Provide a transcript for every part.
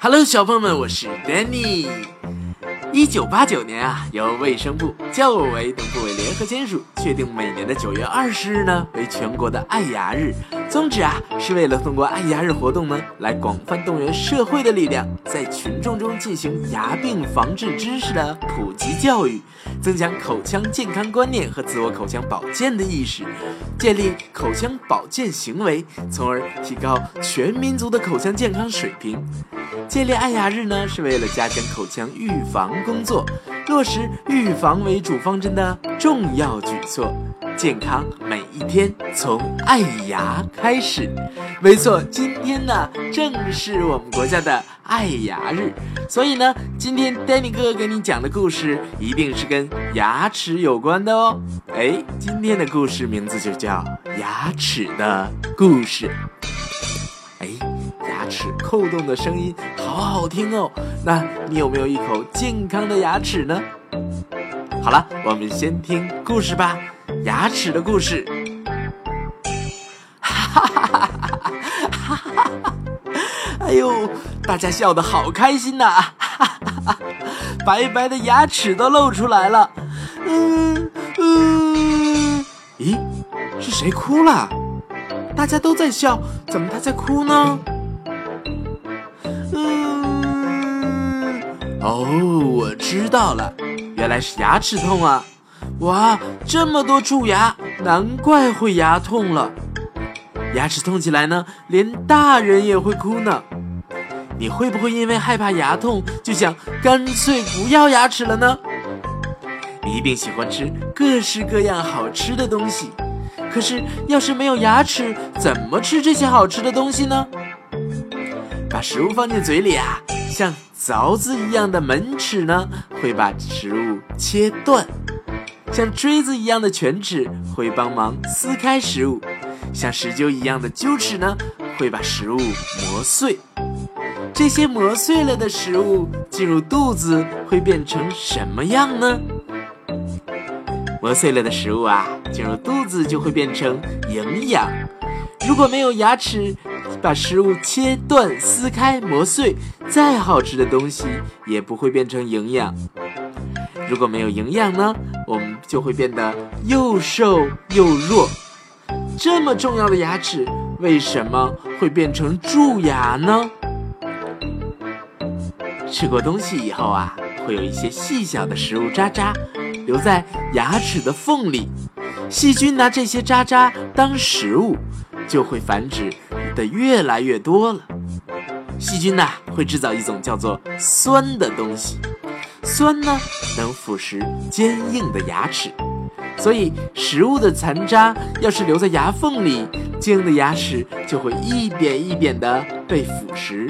Hello，小朋友们，我是 Danny。一九八九年啊，由卫生部、教委等部委联合签署，确定每年的九月二十日呢为全国的爱牙日。宗旨啊是为了通过爱牙日活动呢，来广泛动员社会的力量，在群众中进行牙病防治知识的普及教育，增强口腔健康观念和自我口腔保健的意识，建立口腔保健行为，从而提高全民族的口腔健康水平。建立爱牙日呢，是为了加强口腔预防工作，落实预防为主方针的重要举措。健康每一天，从爱牙开始。没错，今天呢，正是我们国家的爱牙日，所以呢，今天 Danny 哥给你讲的故事，一定是跟牙齿有关的哦。哎，今天的故事名字就叫《牙齿的故事》。哎，牙齿扣动的声音好好听哦，那你有没有一口健康的牙齿呢？好了，我们先听故事吧，牙齿的故事。哈哈哈哈哈哈！哎呦，大家笑得好开心呐！哈哈哈！白白的牙齿都露出来了。嗯嗯，咦，是谁哭了？大家都在笑，怎么他在哭呢？嗯哦，我知道了，原来是牙齿痛啊！哇，这么多蛀牙，难怪会牙痛了。牙齿痛起来呢，连大人也会哭呢。你会不会因为害怕牙痛，就想干脆不要牙齿了呢？你一定喜欢吃各式各样好吃的东西，可是要是没有牙齿，怎么吃这些好吃的东西呢？把食物放进嘴里啊，像。凿子一样的门齿呢，会把食物切断；像锥子一样的犬齿会帮忙撕开食物；像石臼一样的臼齿呢，会把食物磨碎。这些磨碎了的食物进入肚子会变成什么样呢？磨碎了的食物啊，进入肚子就会变成营养。如果没有牙齿，把食物切断、撕开、磨碎，再好吃的东西也不会变成营养。如果没有营养呢，我们就会变得又瘦又弱。这么重要的牙齿，为什么会变成蛀牙呢？吃过东西以后啊，会有一些细小的食物渣渣留在牙齿的缝里，细菌拿这些渣渣当食物，就会繁殖。的越来越多了，细菌呐会制造一种叫做酸的东西，酸呢能腐蚀坚硬的牙齿，所以食物的残渣要是留在牙缝里，坚硬的牙齿就会一点一点的被腐蚀。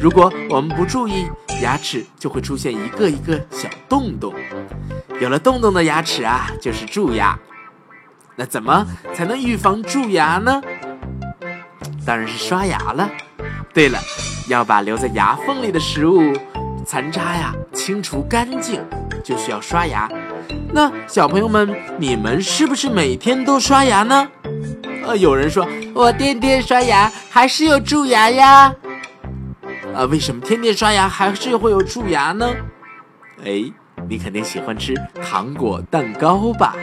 如果我们不注意，牙齿就会出现一个一个小洞洞，有了洞洞的牙齿啊就是蛀牙。那怎么才能预防蛀牙呢？当然是刷牙了。对了，要把留在牙缝里的食物残渣呀清除干净，就需要刷牙。那小朋友们，你们是不是每天都刷牙呢？呃，有人说我天天刷牙还是有蛀牙呀。啊，为什么天天刷牙还是会有蛀牙呢？哎，你肯定喜欢吃糖果蛋糕吧？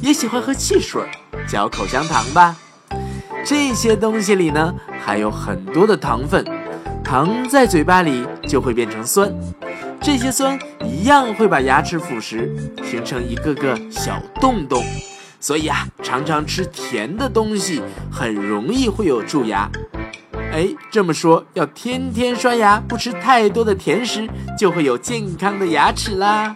也喜欢喝汽水、嚼口香糖吧？这些东西里呢，还有很多的糖分，糖在嘴巴里就会变成酸，这些酸一样会把牙齿腐蚀，形成一个个小洞洞。所以啊，常常吃甜的东西很容易会有蛀牙。哎，这么说，要天天刷牙，不吃太多的甜食，就会有健康的牙齿啦。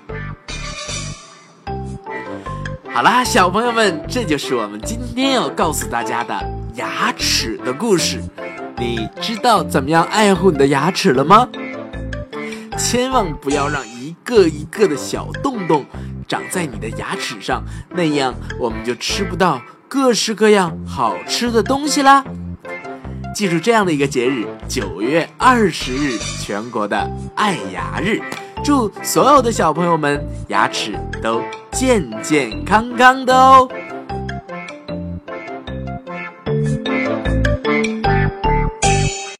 好啦，小朋友们，这就是我们今天要告诉大家的。牙齿的故事，你知道怎么样爱护你的牙齿了吗？千万不要让一个一个的小洞洞长在你的牙齿上，那样我们就吃不到各式各样好吃的东西啦。记住这样的一个节日，九月二十日，全国的爱牙日，祝所有的小朋友们牙齿都健健康康的哦。